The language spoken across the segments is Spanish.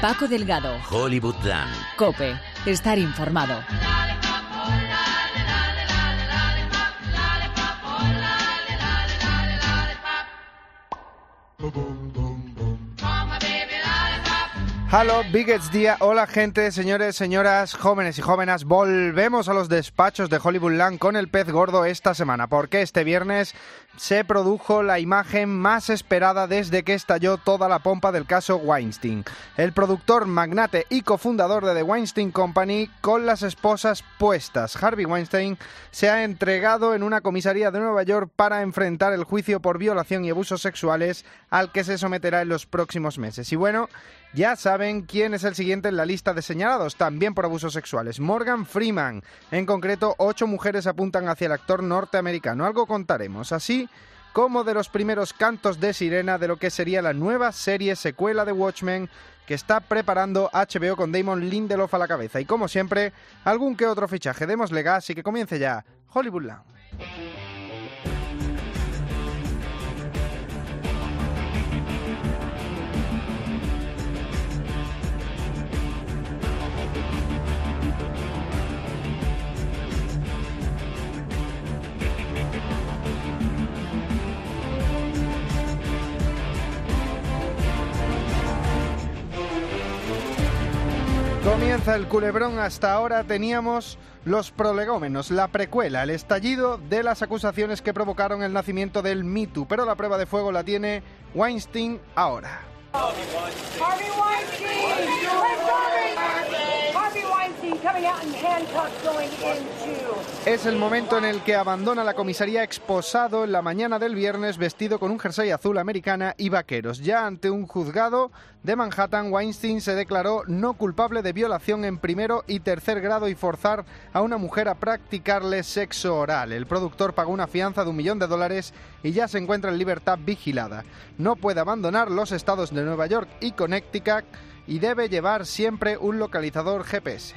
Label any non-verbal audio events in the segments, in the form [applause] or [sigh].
Paco Delgado. Hollywoodland. Cope. Estar informado. Hello, Biggets Día. Hola, gente, señores, señoras, jóvenes y jóvenes. Volvemos a los despachos de Hollywoodland con el pez gordo esta semana, porque este viernes se produjo la imagen más esperada desde que estalló toda la pompa del caso Weinstein. El productor, magnate y cofundador de The Weinstein Company, con las esposas puestas. Harvey Weinstein se ha entregado en una comisaría de Nueva York para enfrentar el juicio por violación y abusos sexuales al que se someterá en los próximos meses. Y bueno, ya saben quién es el siguiente en la lista de señalados, también por abusos sexuales. Morgan Freeman. En concreto, ocho mujeres apuntan hacia el actor norteamericano. Algo contaremos. Así como de los primeros cantos de sirena de lo que sería la nueva serie secuela de Watchmen que está preparando HBO con Damon Lindelof a la cabeza. Y como siempre, algún que otro fichaje. Démosle gas y que comience ya Hollywoodland. Comienza el culebrón. Hasta ahora teníamos los prolegómenos, la precuela, el estallido de las acusaciones que provocaron el nacimiento del Me Too. Pero la prueba de fuego la tiene Weinstein ahora. Es el momento en el que abandona la comisaría exposado en la mañana del viernes vestido con un jersey azul americana y vaqueros. Ya ante un juzgado de Manhattan, Weinstein se declaró no culpable de violación en primero y tercer grado y forzar a una mujer a practicarle sexo oral. El productor pagó una fianza de un millón de dólares y ya se encuentra en libertad vigilada. No puede abandonar los estados de Nueva York y Connecticut y debe llevar siempre un localizador GPS.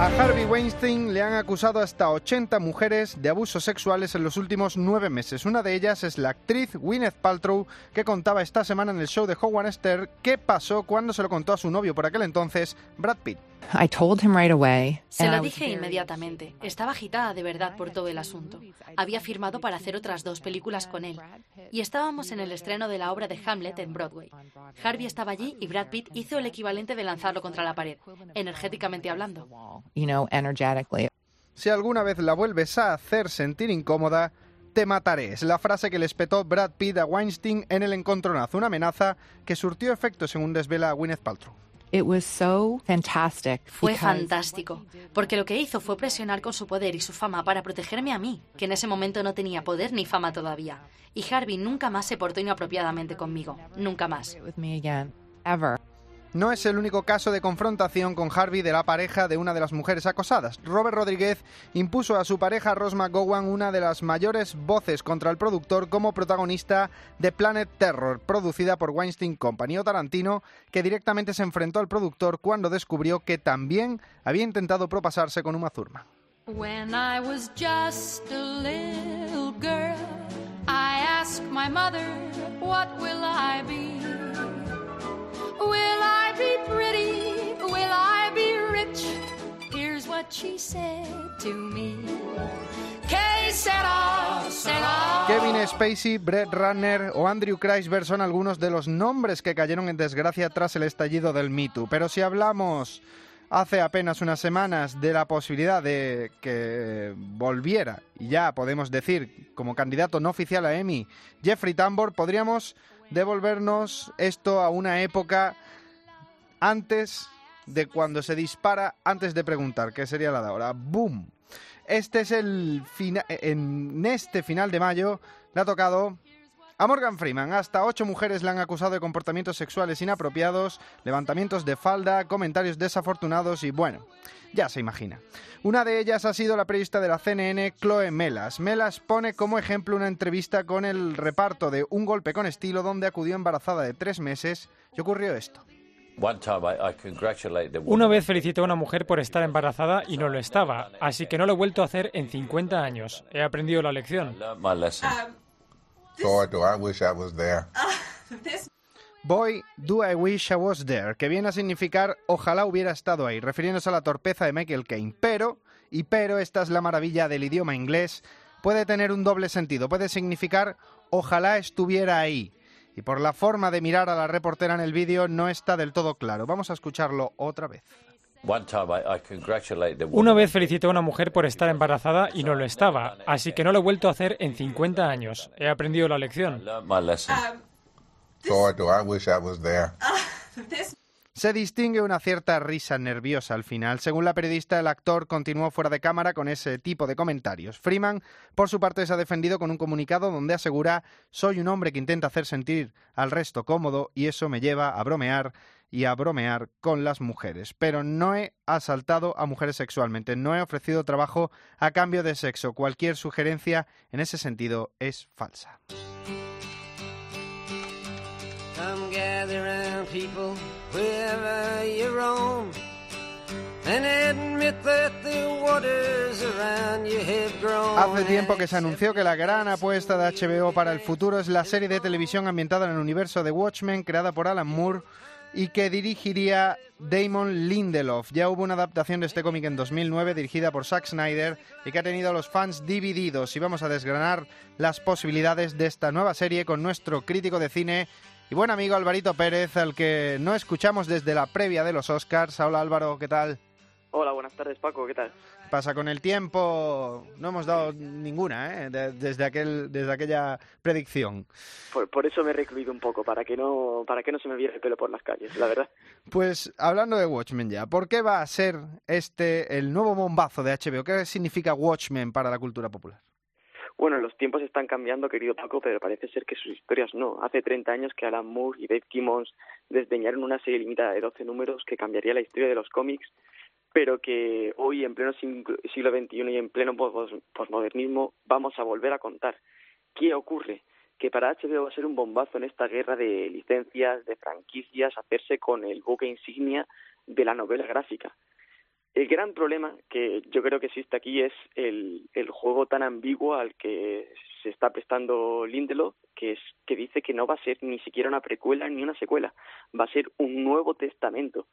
A Harvey Weinstein le han acusado hasta 80 mujeres de abusos sexuales en los últimos nueve meses. Una de ellas es la actriz Gwyneth Paltrow, que contaba esta semana en el show de Howard Stern qué pasó cuando se lo contó a su novio por aquel entonces, Brad Pitt. I told him right away. Se lo dije inmediatamente. Estaba agitada de verdad por todo el asunto. Había firmado para hacer otras dos películas con él. Y estábamos en el estreno de la obra de Hamlet en Broadway. Harvey estaba allí y Brad Pitt hizo el equivalente de lanzarlo contra la pared, energéticamente hablando. you know, energetically. Si alguna vez la vuelves a hacer sentir incómoda, te mataré. Es la frase que le espetó Brad Pitt a Weinstein en el encontronazo, una amenaza que surtió efecto según desvela Gwyneth Paltrow. It was so fantastic. Fue fantástico, porque lo que hizo fue presionar con su poder y su fama para protegerme a mí, que en ese momento no tenía poder ni fama todavía. Y Harvey nunca más se portó inapropiadamente conmigo, nunca más. No es el único caso de confrontación con Harvey de la pareja de una de las mujeres acosadas. Robert Rodríguez impuso a su pareja Ross McGowan una de las mayores voces contra el productor como protagonista de Planet Terror, producida por Weinstein Company o Tarantino, que directamente se enfrentó al productor cuando descubrió que también había intentado propasarse con Uma Thurman. Be pretty? Will I be rich? Here's what she said to me. Kevin Spacey, Brett Runner o Andrew Kreisberg son algunos de los nombres que cayeron en desgracia tras el estallido del Me Too. Pero si hablamos hace apenas unas semanas de la posibilidad de que volviera, y ya podemos decir, como candidato no oficial a Emmy, Jeffrey Tambor, podríamos devolvernos esto a una época antes de cuando se dispara, antes de preguntar, que sería la de ahora. ¡Boom! Este es el final. En este final de mayo le ha tocado a Morgan Freeman. Hasta ocho mujeres le han acusado de comportamientos sexuales inapropiados, levantamientos de falda, comentarios desafortunados y bueno, ya se imagina. Una de ellas ha sido la periodista de la CNN, Chloe Melas. Melas pone como ejemplo una entrevista con el reparto de Un golpe con estilo donde acudió embarazada de tres meses y ocurrió esto. Una vez felicité a una mujer por estar embarazada y no lo estaba, así que no lo he vuelto a hacer en 50 años. He aprendido la lección. Boy, do I wish I was there. [laughs] Boy, do I wish I was there, que viene a significar ojalá hubiera estado ahí, refiriéndose a la torpeza de Michael Caine. Pero, y pero, esta es la maravilla del idioma inglés, puede tener un doble sentido, puede significar ojalá estuviera ahí. Y por la forma de mirar a la reportera en el vídeo no está del todo claro. Vamos a escucharlo otra vez. Una vez felicité a una mujer por estar embarazada y no lo estaba, así que no lo he vuelto a hacer en 50 años. He aprendido la lección. [laughs] Se distingue una cierta risa nerviosa al final. Según la periodista, el actor continuó fuera de cámara con ese tipo de comentarios. Freeman, por su parte, se ha defendido con un comunicado donde asegura soy un hombre que intenta hacer sentir al resto cómodo y eso me lleva a bromear y a bromear con las mujeres. Pero no he asaltado a mujeres sexualmente, no he ofrecido trabajo a cambio de sexo. Cualquier sugerencia en ese sentido es falsa. Gather round people wherever you roam and admit that the waters around you have grown. Hace tiempo que se anunció que la gran apuesta de HBO para el futuro es la serie de televisión ambientada en el universo de Watchmen creada por Alan Moore y que dirigiría Damon Lindelof. Ya hubo una adaptación de este cómic en 2009 dirigida por Zack Snyder y que ha tenido a los fans divididos. Y vamos a desgranar las posibilidades de esta nueva serie con nuestro crítico de cine y buen amigo Alvarito Pérez, al que no escuchamos desde la previa de los Oscars. Hola Álvaro, ¿qué tal? Hola, buenas tardes Paco, ¿qué tal? Pasa con el tiempo, no hemos dado ninguna ¿eh? De- desde, aquel, desde aquella predicción. Por, por eso me he recluido un poco, para que no para que no se me viera el pelo por las calles, la verdad. Pues hablando de Watchmen ya, ¿por qué va a ser este el nuevo bombazo de HBO? ¿Qué significa Watchmen para la cultura popular? Bueno, los tiempos están cambiando, querido Paco, pero parece ser que sus historias no. Hace 30 años que Alan Moore y Dave Gibbons desdeñaron una serie limitada de 12 números que cambiaría la historia de los cómics, pero que hoy, en pleno siglo XXI y en pleno pos- posmodernismo, vamos a volver a contar. ¿Qué ocurre? Que para HBO va a ser un bombazo en esta guerra de licencias, de franquicias, hacerse con el buque insignia de la novela gráfica. El gran problema que yo creo que existe aquí es el, el juego tan ambiguo al que se está prestando Lindelof, que es que dice que no va a ser ni siquiera una precuela ni una secuela, va a ser un nuevo testamento.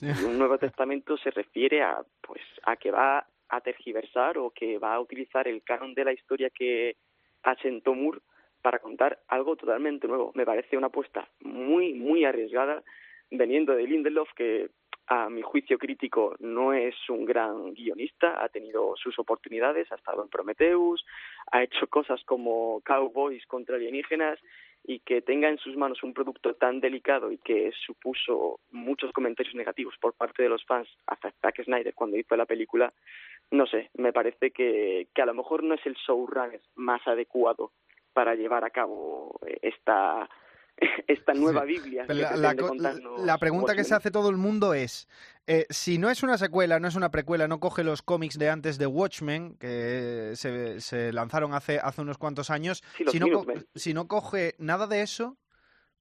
Y un nuevo testamento se refiere a pues a que va a tergiversar o que va a utilizar el canon de la historia que asentó Moore para contar algo totalmente nuevo. Me parece una apuesta muy muy arriesgada veniendo de Lindelof que a mi juicio crítico no es un gran guionista, ha tenido sus oportunidades, ha estado en Prometheus, ha hecho cosas como Cowboys contra alienígenas y que tenga en sus manos un producto tan delicado y que supuso muchos comentarios negativos por parte de los fans hacia Zack Snyder cuando hizo la película, no sé, me parece que, que a lo mejor no es el showrunner más adecuado para llevar a cabo esta [laughs] esta nueva Biblia La, pregunta que se hace todo el mundo es, eh, si no es una secuela, no es una precuela, no coge los cómics de antes de Watchmen, que se, se lanzaron hace, hace unos cuantos años, Sí, no si no coge nada de eso,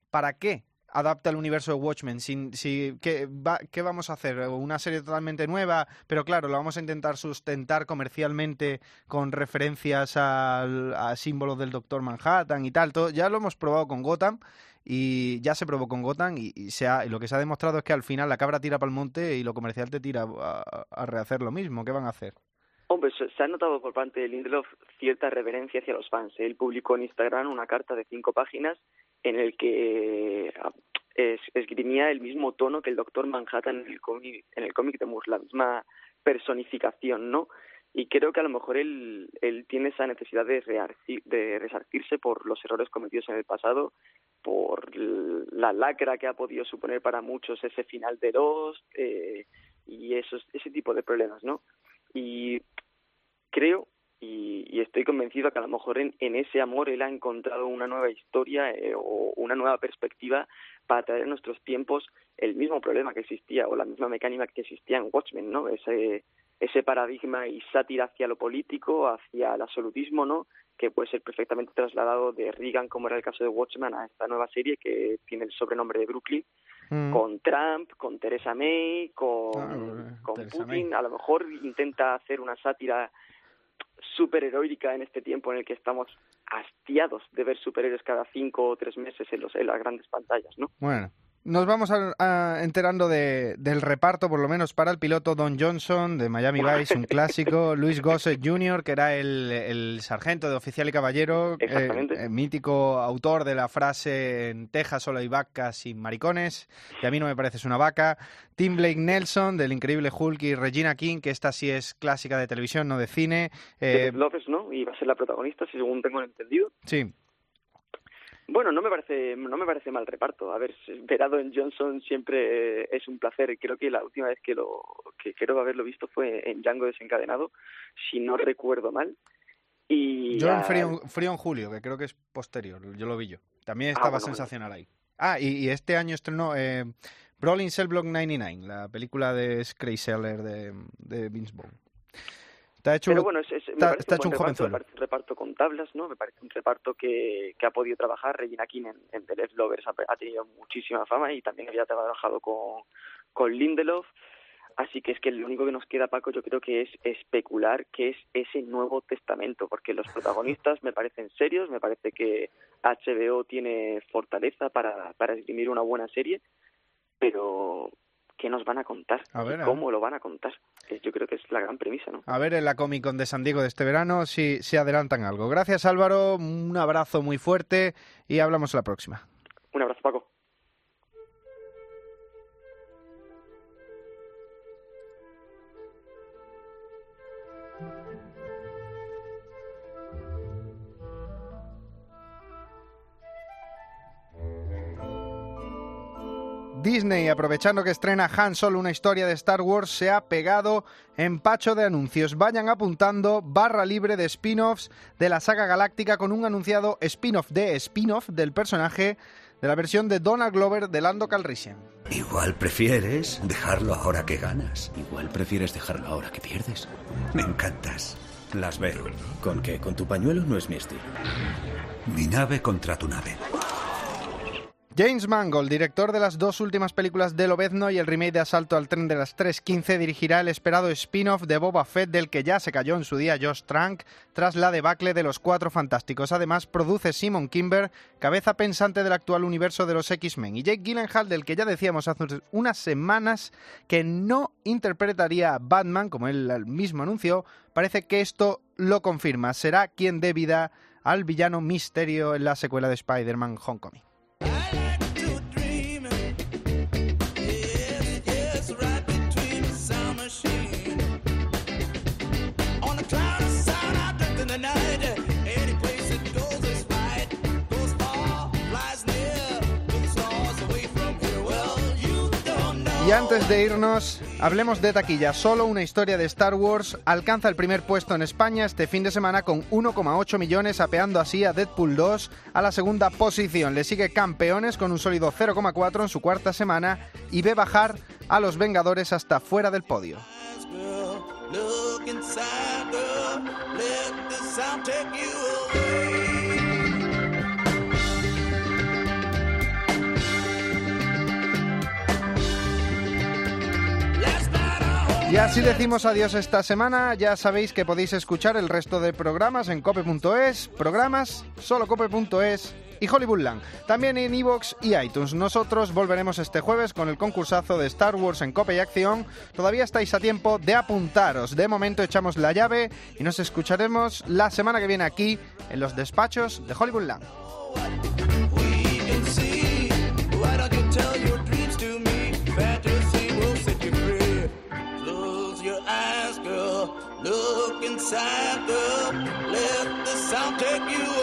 ¿para qué adapta el universo de Watchmen? Sin, si, ¿qué, va- ¿Qué vamos a hacer? ¿Una serie totalmente nueva? Pero claro, lo vamos a intentar sustentar comercialmente con referencias al, a símbolos del Doctor Manhattan y tal. Todo, ya lo hemos probado con Gotham y ya se probó con Gotham y, y se ha- y lo que se ha demostrado es que al final la cabra tira para el monte y lo comercial te tira a, a rehacer lo mismo. ¿Qué van a hacer? Hombre, se, ha notado por parte de Lindelof cierta reverencia hacia los fans. Él publicó en Instagram una carta de cinco páginas en el que eh, es- esgrimía el mismo tono que el Doctor Manhattan en el cómic de Moore, la misma personificación, ¿no? Y creo que a lo mejor él, tiene esa necesidad de, rearci- de resarcirse por los errores cometidos en el pasado, por la lacra que ha podido suponer para muchos ese final de Lost eh, y esos, ese tipo de problemas, ¿no? Y creo y, y estoy convencido que a lo mejor en, ese amor él ha encontrado una nueva historia eh, o una nueva perspectiva para traer a nuestros tiempos el mismo problema que existía o la misma mecánica que existía en Watchmen, ¿no? Ese, ese paradigma y sátira hacia lo político, hacia el absolutismo, ¿no? Que puede ser perfectamente trasladado de Reagan, como era el caso de Watchmen, a esta nueva serie que tiene el sobrenombre de Brooklyn Mm. con Trump, con Theresa May, con, Ah, con Theresa Putin. A lo mejor intenta hacer una sátira superheroica en este tiempo en el que estamos hastiados de ver superhéroes cada cinco o tres meses en, los, en las grandes pantallas, ¿no? Bueno, nos vamos a- a- enterando de- del reparto, por lo menos para el piloto Don Johnson de Miami Vice, un clásico, [laughs] Luis Gossett Jr., que era el, el sargento de oficial y caballero, eh, eh, mítico autor de la frase en Texas solo hay vacas y maricones, y a mí no me pareces una vaca, Tim Blake Nelson del increíble Hulk y Regina King, que esta sí es clásica de televisión, no de cine. De Eh, López, ¿no? Y va a ser la protagonista, según tengo entendido. sí, Bueno, no me parece no me parece mal reparto. A ver, ver a Don Johnson siempre eh, es un placer. Creo que la última vez que lo que creo haberlo visto fue en Django desencadenado, si no recuerdo mal. Y yo en Frío, Frío en Julio, que creo que es posterior, yo lo vi yo. También Ah, estaba bueno, bueno. sensacional ahí. Ah, y, y este año estrenó eh, Brawling Cell Block 99, la película de Crazy Seller de, de Vince Vaughn. Está hecho, Pero bueno, es, es- está, está un hecho un reparto, con tablas, ¿no? Me parece un reparto que, que ha podido trabajar. Regina King en, en The Left Lovers ha, ha tenido muchísima fama y también había trabajado con, con Lindelof. Así que es que lo único que nos queda, Paco, yo creo que es especular qué es ese Nuevo Testamento, porque los protagonistas me parecen serios, me parece que HBO tiene fortaleza para, para esgrimir una buena serie, pero ¿qué nos van a contar? A ver, ¿Y a ¿Cómo lo van a contar? Que Yo creo que es la gran premisa, ¿no? A ver en la Comic Con de San Diego de este verano si, si adelantan algo. Gracias Álvaro, un abrazo muy fuerte y hablamos la próxima. Disney, aprovechando que estrena Han Solo una historia de Star Wars, se ha pegado empacho de anuncios. Vayan apuntando barra libre de spin-offs de la saga galáctica con un anunciado spin-off de spin-off del personaje de la versión de Donald Glover de Lando Calrissian. Igual prefieres dejarlo ahora que ganas. Igual prefieres dejarlo ahora que pierdes. Me encantas. Las veo. ¿Con qué? ¿Con tu pañuelo? No es mi estilo. Mi nave contra tu nave. James Mangold, director de las dos últimas películas de Lobezno y el remake de Asalto al tren de las 3.15, dirigirá el esperado spin-off de Boba Fett del que ya se cayó en su día Josh Trank tras la debacle de los Cuatro Fantásticos. Además, produce Simon Kimber, cabeza pensante del actual universo de los X-Men, y Jake Gyllenhaal, del que ya decíamos hace unas semanas que no interpretaría a Batman, como él mismo anunció, parece que esto lo confirma. Será quien dé vida al villano Misterio en la secuela de Spider-Man Homecoming. Y antes de irnos, hablemos de taquilla. Solo una historia de Star Wars alcanza el primer puesto en España este fin de semana con 1,8 millones, apeando así a Deadpool 2 a la segunda posición. Le sigue Campeones con un sólido 0,4 en su cuarta semana y ve bajar a los Vengadores hasta fuera del podio. Y así decimos adiós esta semana. Ya sabéis que podéis escuchar el resto de programas en cope.es, programas solo cope.es y Hollywoodland. También en iVoox y iTunes. Nosotros volveremos este jueves con el concursazo de Star Wars en Cope y Acción. Todavía estáis a tiempo de apuntaros. De momento echamos la llave y nos escucharemos la semana que viene aquí en los despachos de Hollywoodland. Look inside, girl. Let the sound take you away.